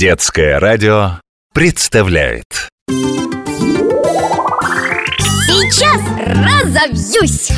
Детское радио представляет Сейчас разобьюсь!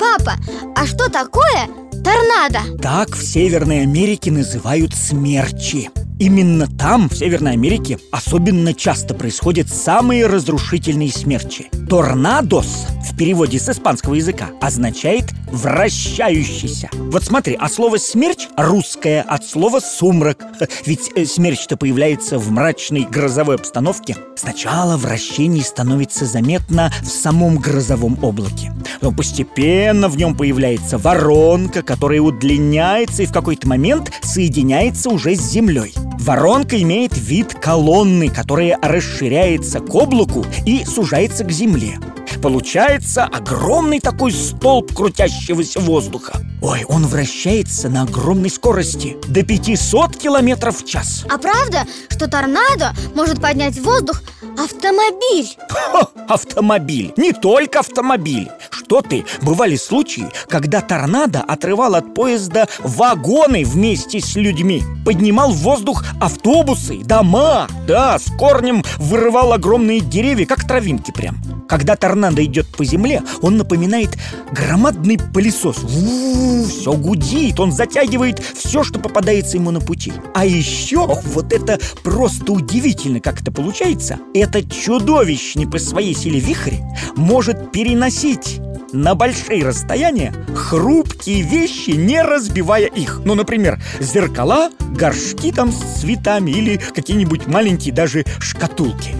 Папа, а что такое торнадо? Так в Северной Америке называют смерчи Именно там, в Северной Америке, особенно часто происходят самые разрушительные смерчи. Торнадос в переводе с испанского языка означает «вращающийся» Вот смотри, а слово «смерч» русское от слова «сумрак» Ведь э, смерч-то появляется в мрачной грозовой обстановке. Сначала вращение становится заметно в самом грозовом облаке. Но постепенно в нем появляется воронка, которая удлиняется и в какой-то момент соединяется уже с землей Воронка имеет вид колонны, которая расширяется к облаку и сужается к земле. Получается огромный такой столб крутящегося воздуха. Ой, он вращается на огромной скорости До 500 километров в час А правда, что торнадо может поднять воздух автомобиль? Хо, автомобиль, не только автомобиль. Что ты, бывали случаи, когда торнадо отрывал от поезда вагоны вместе с людьми. Поднимал в воздух автобусы, дома. Да, с корнем вырывал огромные деревья, как травинки прям когда торнадо идет по земле, он напоминает громадный пылесос. У-у-у, все гудит, он затягивает все, что попадается ему на пути. А еще, вот это просто удивительно, как это получается, этот чудовищный по своей силе вихрь может переносить на большие расстояния хрупкие вещи, не разбивая их. Ну, например, зеркала, горшки там с цветами или какие-нибудь маленькие даже шкатулки.